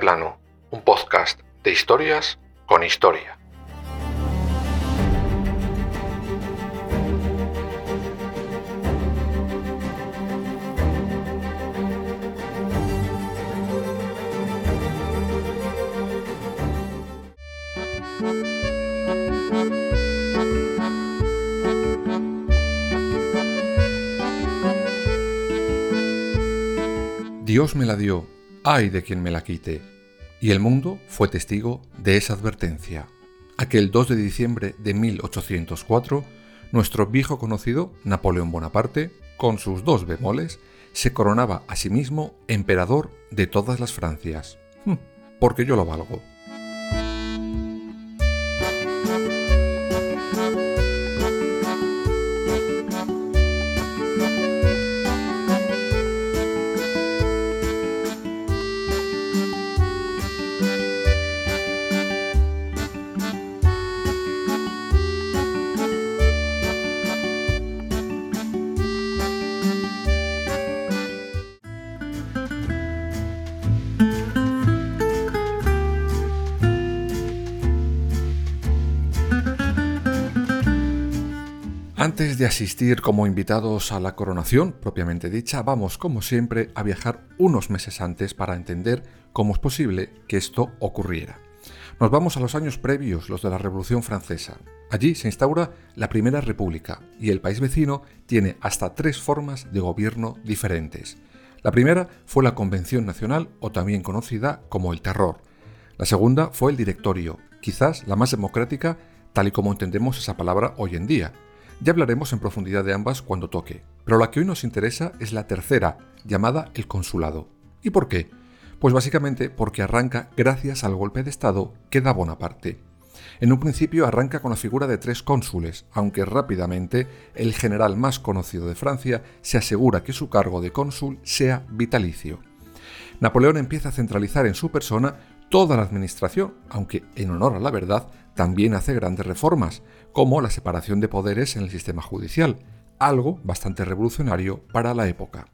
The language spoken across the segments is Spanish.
plano, un podcast de historias con historia. Dios me la dio, ay de quien me la quite. Y el mundo fue testigo de esa advertencia. Aquel 2 de diciembre de 1804, nuestro viejo conocido Napoleón Bonaparte, con sus dos bemoles, se coronaba a sí mismo emperador de todas las Francias. Hm, porque yo lo valgo. De asistir como invitados a la coronación propiamente dicha, vamos como siempre a viajar unos meses antes para entender cómo es posible que esto ocurriera. Nos vamos a los años previos, los de la Revolución Francesa. Allí se instaura la Primera República y el país vecino tiene hasta tres formas de gobierno diferentes. La primera fue la Convención Nacional o también conocida como el Terror. La segunda fue el Directorio, quizás la más democrática tal y como entendemos esa palabra hoy en día ya hablaremos en profundidad de ambas cuando toque, pero la que hoy nos interesa es la tercera, llamada el consulado. ¿Y por qué? Pues básicamente porque arranca gracias al golpe de Estado que da Bonaparte. En un principio arranca con la figura de tres cónsules, aunque rápidamente el general más conocido de Francia se asegura que su cargo de cónsul sea vitalicio. Napoleón empieza a centralizar en su persona toda la administración, aunque en honor a la verdad también hace grandes reformas, como la separación de poderes en el sistema judicial, algo bastante revolucionario para la época.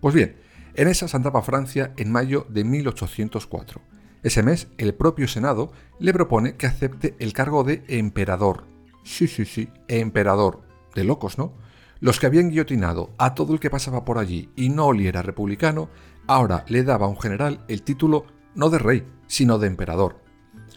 Pues bien, en esa andaba Francia en mayo de 1804. Ese mes, el propio Senado le propone que acepte el cargo de emperador. Sí, sí, sí, emperador. De locos, ¿no? Los que habían guillotinado a todo el que pasaba por allí y no oliera republicano, ahora le daba a un general el título no de rey, sino de emperador.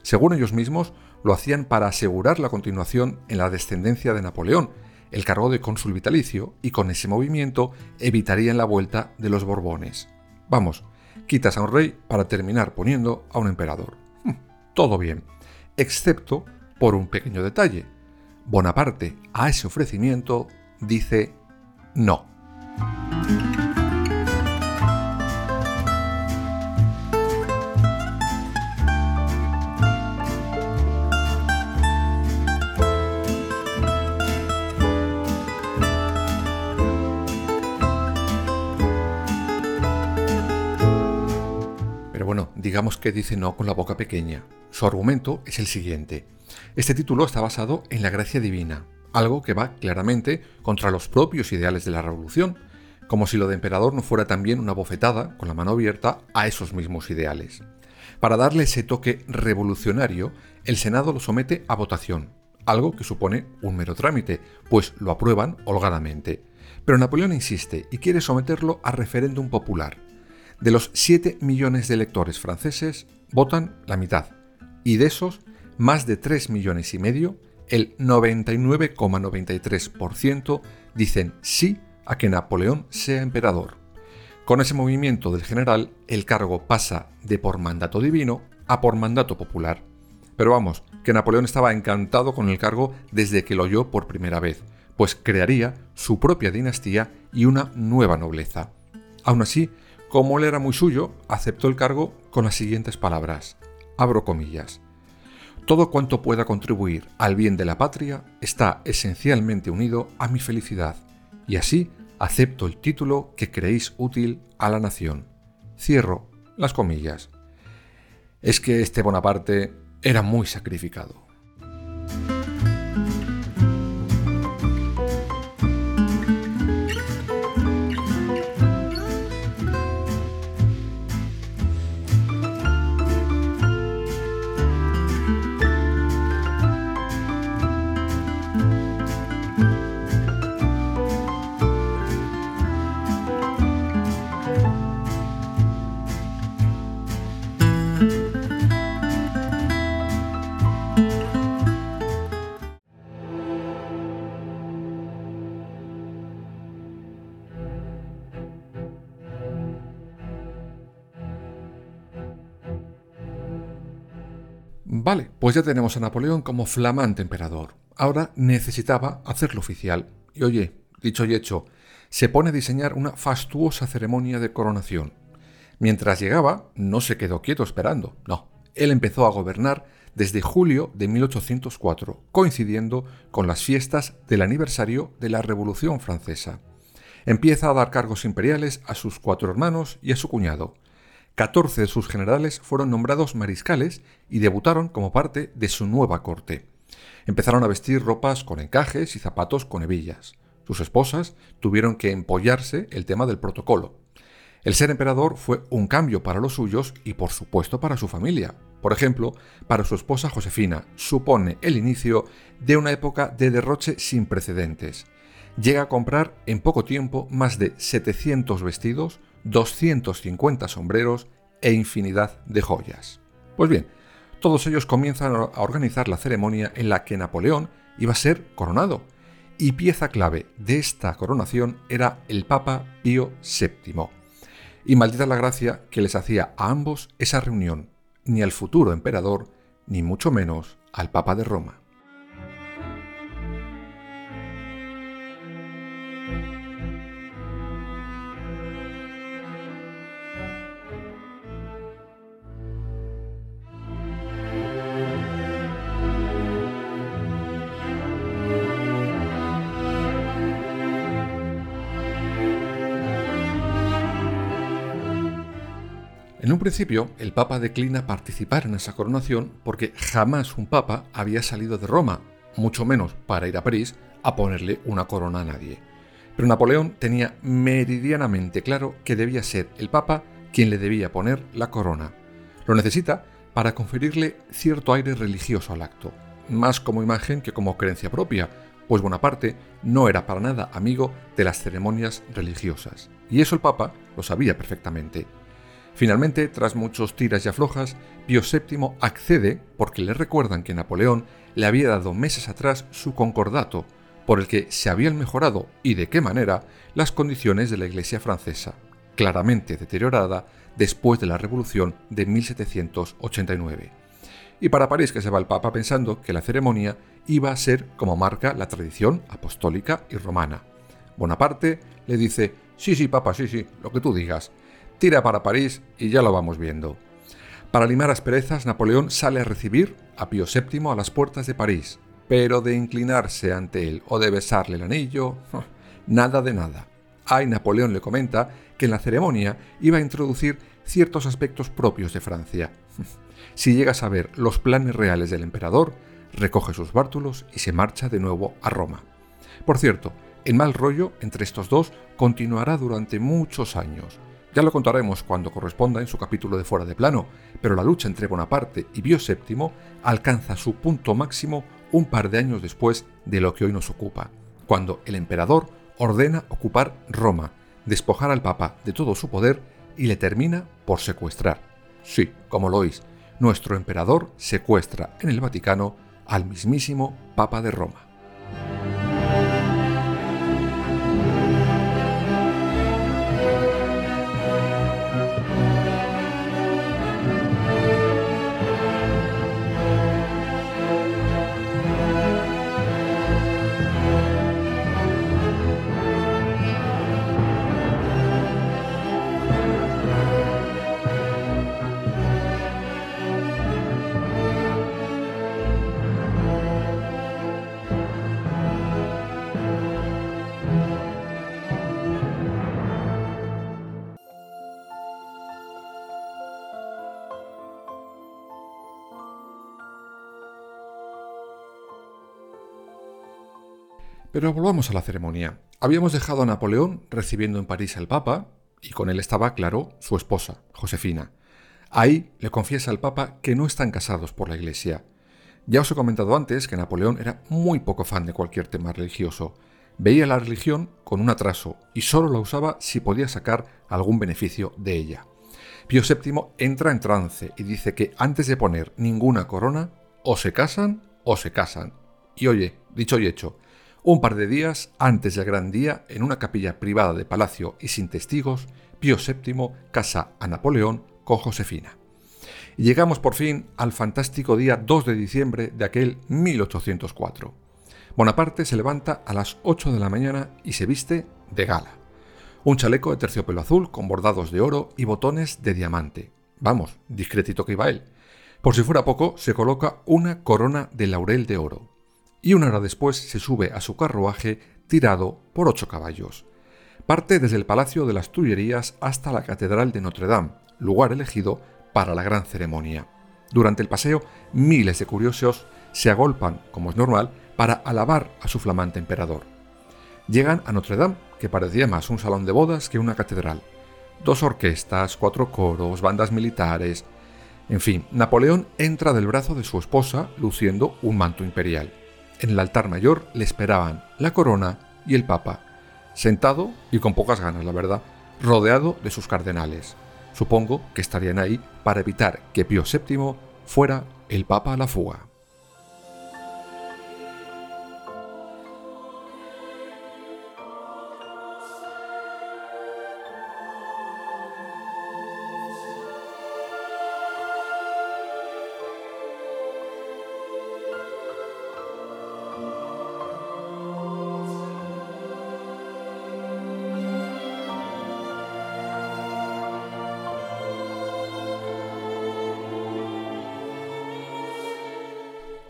Según ellos mismos, lo hacían para asegurar la continuación en la descendencia de Napoleón, el cargo de cónsul vitalicio, y con ese movimiento evitarían la vuelta de los Borbones. Vamos, quitas a un rey para terminar poniendo a un emperador. Hm, todo bien, excepto por un pequeño detalle. Bonaparte a ese ofrecimiento dice no. Digamos que dice no con la boca pequeña. Su argumento es el siguiente. Este título está basado en la gracia divina, algo que va claramente contra los propios ideales de la revolución, como si lo de emperador no fuera también una bofetada, con la mano abierta, a esos mismos ideales. Para darle ese toque revolucionario, el Senado lo somete a votación, algo que supone un mero trámite, pues lo aprueban holgadamente. Pero Napoleón insiste y quiere someterlo a referéndum popular. De los 7 millones de electores franceses, votan la mitad. Y de esos, más de 3 millones y medio, el 99,93% dicen sí a que Napoleón sea emperador. Con ese movimiento del general, el cargo pasa de por mandato divino a por mandato popular. Pero vamos, que Napoleón estaba encantado con el cargo desde que lo oyó por primera vez, pues crearía su propia dinastía y una nueva nobleza. Aún así, como él era muy suyo, aceptó el cargo con las siguientes palabras. Abro comillas. Todo cuanto pueda contribuir al bien de la patria está esencialmente unido a mi felicidad, y así acepto el título que creéis útil a la nación. Cierro las comillas. Es que este Bonaparte era muy sacrificado. Vale, pues ya tenemos a Napoleón como flamante emperador. Ahora necesitaba hacerlo oficial. Y oye, dicho y hecho, se pone a diseñar una fastuosa ceremonia de coronación. Mientras llegaba, no se quedó quieto esperando, no. Él empezó a gobernar desde julio de 1804, coincidiendo con las fiestas del aniversario de la Revolución Francesa. Empieza a dar cargos imperiales a sus cuatro hermanos y a su cuñado. 14 de sus generales fueron nombrados mariscales y debutaron como parte de su nueva corte. Empezaron a vestir ropas con encajes y zapatos con hebillas. Sus esposas tuvieron que empollarse el tema del protocolo. El ser emperador fue un cambio para los suyos y por supuesto para su familia. Por ejemplo, para su esposa Josefina supone el inicio de una época de derroche sin precedentes. Llega a comprar en poco tiempo más de 700 vestidos, 250 sombreros e infinidad de joyas. Pues bien, todos ellos comienzan a organizar la ceremonia en la que Napoleón iba a ser coronado, y pieza clave de esta coronación era el Papa Pío VII. Y maldita la gracia que les hacía a ambos esa reunión, ni al futuro emperador, ni mucho menos al Papa de Roma. En un principio, el Papa declina participar en esa coronación porque jamás un Papa había salido de Roma, mucho menos para ir a París a ponerle una corona a nadie. Pero Napoleón tenía meridianamente claro que debía ser el Papa quien le debía poner la corona. Lo necesita para conferirle cierto aire religioso al acto, más como imagen que como creencia propia, pues Bonaparte no era para nada amigo de las ceremonias religiosas. Y eso el Papa lo sabía perfectamente. Finalmente, tras muchos tiras y aflojas, Pío VII accede porque le recuerdan que Napoleón le había dado meses atrás su concordato, por el que se habían mejorado, y de qué manera, las condiciones de la Iglesia francesa, claramente deteriorada después de la Revolución de 1789. Y para París que se va el Papa pensando que la ceremonia iba a ser como marca la tradición apostólica y romana. Bonaparte le dice, sí, sí, Papa, sí, sí, lo que tú digas, tira para París y ya lo vamos viendo. Para limar asperezas, Napoleón sale a recibir a Pío VII a las puertas de París, pero de inclinarse ante él o de besarle el anillo, nada de nada. Ay, Napoleón le comenta que en la ceremonia iba a introducir ciertos aspectos propios de Francia. Si llegas a ver los planes reales del emperador, recoge sus bártulos y se marcha de nuevo a Roma. Por cierto, el mal rollo entre estos dos continuará durante muchos años. Ya lo contaremos cuando corresponda en su capítulo de Fuera de Plano, pero la lucha entre Bonaparte y Pío VII alcanza su punto máximo un par de años después de lo que hoy nos ocupa, cuando el emperador ordena ocupar Roma, despojar al Papa de todo su poder y le termina por secuestrar. Sí, como lo oís, nuestro emperador secuestra en el Vaticano al mismísimo Papa de Roma. Pero volvamos a la ceremonia. Habíamos dejado a Napoleón recibiendo en París al Papa, y con él estaba, claro, su esposa, Josefina. Ahí le confiesa al Papa que no están casados por la Iglesia. Ya os he comentado antes que Napoleón era muy poco fan de cualquier tema religioso. Veía la religión con un atraso y solo la usaba si podía sacar algún beneficio de ella. Pío VII entra en trance y dice que antes de poner ninguna corona, o se casan o se casan. Y oye, dicho y hecho, un par de días antes del gran día, en una capilla privada de palacio y sin testigos, Pío VII casa a Napoleón con Josefina. y llegamos por fin al fantástico día 2 de diciembre de aquel 1804. Bonaparte se levanta a las 8 de la mañana y se viste de gala. Un chaleco de terciopelo azul con bordados de oro y botones de diamante. Vamos, discretito que iba él. Por si fuera poco, se coloca una corona de laurel de oro. Y una hora después se sube a su carruaje tirado por ocho caballos. Parte desde el Palacio de las Tullerías hasta la Catedral de Notre Dame, lugar elegido para la gran ceremonia. Durante el paseo, miles de curiosos se agolpan, como es normal, para alabar a su flamante emperador. Llegan a Notre Dame, que parecía más un salón de bodas que una catedral. Dos orquestas, cuatro coros, bandas militares. En fin, Napoleón entra del brazo de su esposa luciendo un manto imperial. En el altar mayor le esperaban la corona y el papa, sentado y con pocas ganas, la verdad, rodeado de sus cardenales. Supongo que estarían ahí para evitar que Pío VII fuera el papa a la fuga.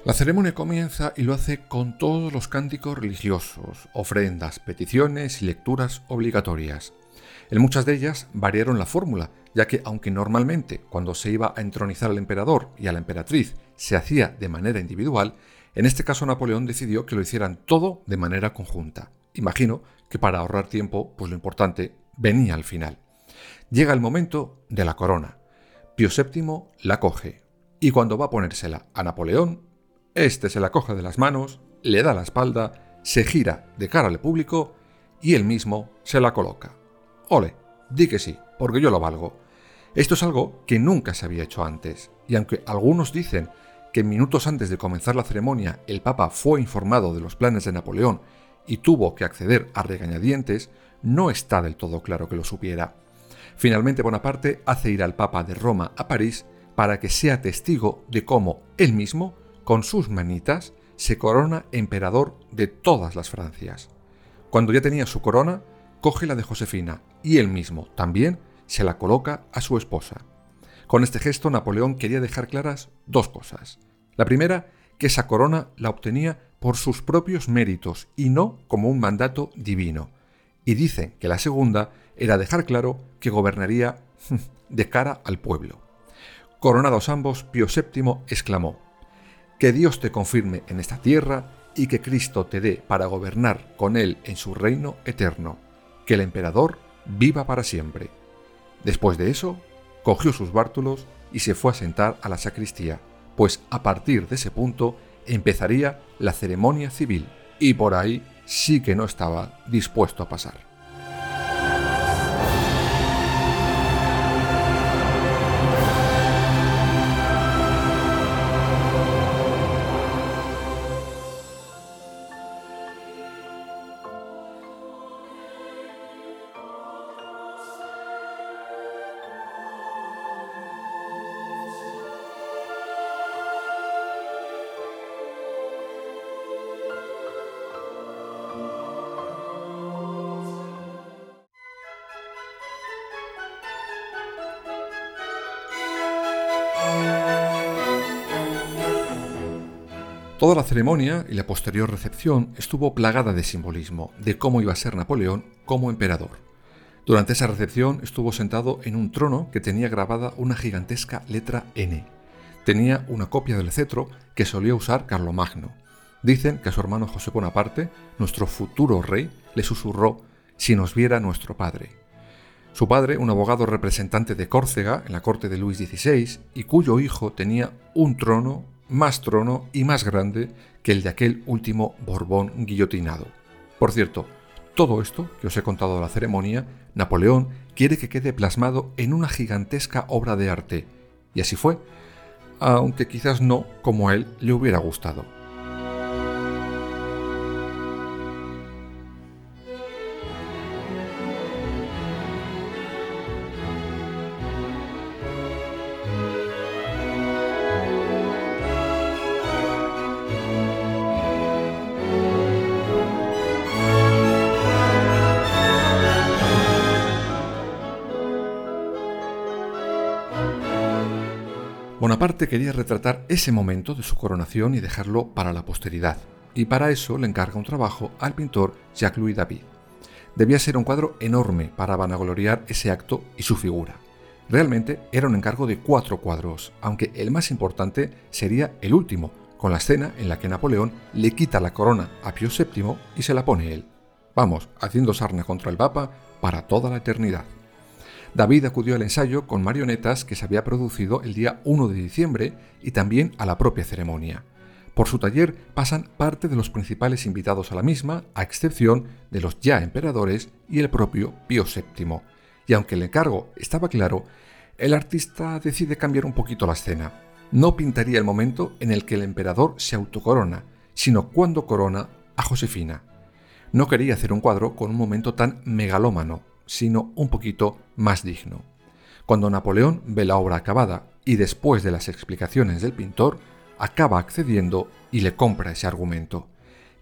La ceremonia comienza y lo hace con todos los cánticos religiosos, ofrendas, peticiones y lecturas obligatorias. En muchas de ellas variaron la fórmula, ya que aunque normalmente cuando se iba a entronizar al emperador y a la emperatriz se hacía de manera individual, en este caso Napoleón decidió que lo hicieran todo de manera conjunta. Imagino que para ahorrar tiempo, pues lo importante venía al final. Llega el momento de la corona. Pío VII la coge, y cuando va a ponérsela a Napoleón, este se la coge de las manos, le da la espalda, se gira de cara al público y él mismo se la coloca. Ole, di que sí, porque yo lo valgo. Esto es algo que nunca se había hecho antes, y aunque algunos dicen que minutos antes de comenzar la ceremonia el Papa fue informado de los planes de Napoleón y tuvo que acceder a regañadientes, no está del todo claro que lo supiera. Finalmente Bonaparte hace ir al Papa de Roma a París para que sea testigo de cómo él mismo con sus manitas se corona emperador de todas las Francias. Cuando ya tenía su corona, coge la de Josefina y él mismo también se la coloca a su esposa. Con este gesto Napoleón quería dejar claras dos cosas. La primera, que esa corona la obtenía por sus propios méritos y no como un mandato divino. Y dice que la segunda era dejar claro que gobernaría de cara al pueblo. Coronados ambos, Pío VII exclamó, que Dios te confirme en esta tierra y que Cristo te dé para gobernar con Él en su reino eterno. Que el emperador viva para siempre. Después de eso, cogió sus bártulos y se fue a sentar a la sacristía, pues a partir de ese punto empezaría la ceremonia civil, y por ahí sí que no estaba dispuesto a pasar. Toda la ceremonia y la posterior recepción estuvo plagada de simbolismo, de cómo iba a ser Napoleón como emperador. Durante esa recepción estuvo sentado en un trono que tenía grabada una gigantesca letra N. Tenía una copia del cetro que solía usar Carlomagno. Dicen que a su hermano José Bonaparte, nuestro futuro rey, le susurró si nos viera nuestro padre. Su padre, un abogado representante de Córcega en la corte de Luis XVI, y cuyo hijo tenía un trono más trono y más grande que el de aquel último Borbón guillotinado. Por cierto, todo esto que os he contado de la ceremonia, Napoleón quiere que quede plasmado en una gigantesca obra de arte, y así fue, aunque quizás no como a él le hubiera gustado. Quería retratar ese momento de su coronación y dejarlo para la posteridad, y para eso le encarga un trabajo al pintor Jacques-Louis David. Debía ser un cuadro enorme para vanagloriar ese acto y su figura. Realmente era un encargo de cuatro cuadros, aunque el más importante sería el último, con la escena en la que Napoleón le quita la corona a Pío VII y se la pone él. Vamos, haciendo sarna contra el Papa para toda la eternidad. David acudió al ensayo con marionetas que se había producido el día 1 de diciembre y también a la propia ceremonia. Por su taller pasan parte de los principales invitados a la misma, a excepción de los ya emperadores y el propio Pío VII. Y aunque el encargo estaba claro, el artista decide cambiar un poquito la escena. No pintaría el momento en el que el emperador se autocorona, sino cuando corona a Josefina. No quería hacer un cuadro con un momento tan megalómano, sino un poquito más digno. Cuando Napoleón ve la obra acabada y después de las explicaciones del pintor, acaba accediendo y le compra ese argumento.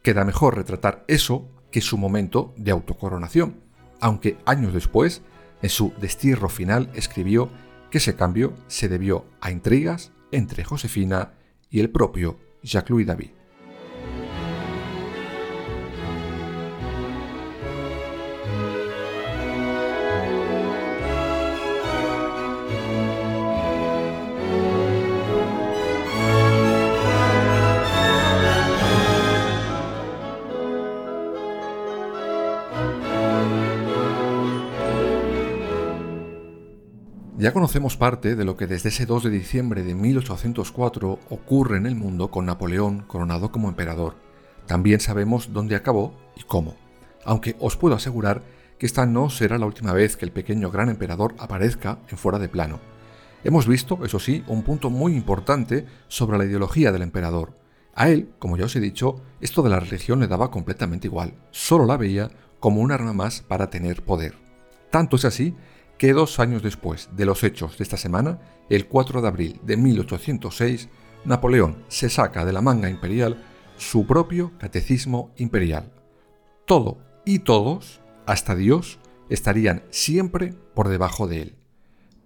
Queda mejor retratar eso que su momento de autocoronación, aunque años después, en su destierro final, escribió que ese cambio se debió a intrigas entre Josefina y el propio Jacques-Louis David. Ya conocemos parte de lo que desde ese 2 de diciembre de 1804 ocurre en el mundo con Napoleón coronado como emperador. También sabemos dónde acabó y cómo. Aunque os puedo asegurar que esta no será la última vez que el pequeño gran emperador aparezca en fuera de plano. Hemos visto, eso sí, un punto muy importante sobre la ideología del emperador. A él, como ya os he dicho, esto de la religión le daba completamente igual, solo la veía como un arma más para tener poder. Tanto es así que dos años después de los hechos de esta semana, el 4 de abril de 1806, Napoleón se saca de la manga imperial su propio catecismo imperial. Todo y todos, hasta Dios, estarían siempre por debajo de él.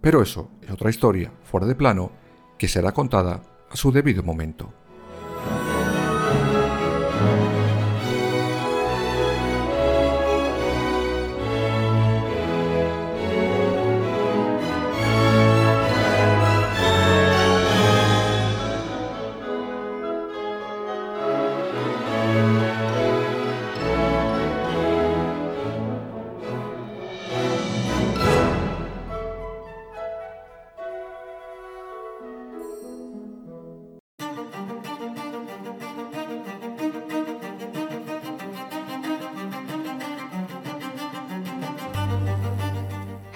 Pero eso es otra historia, fuera de plano, que será contada a su debido momento.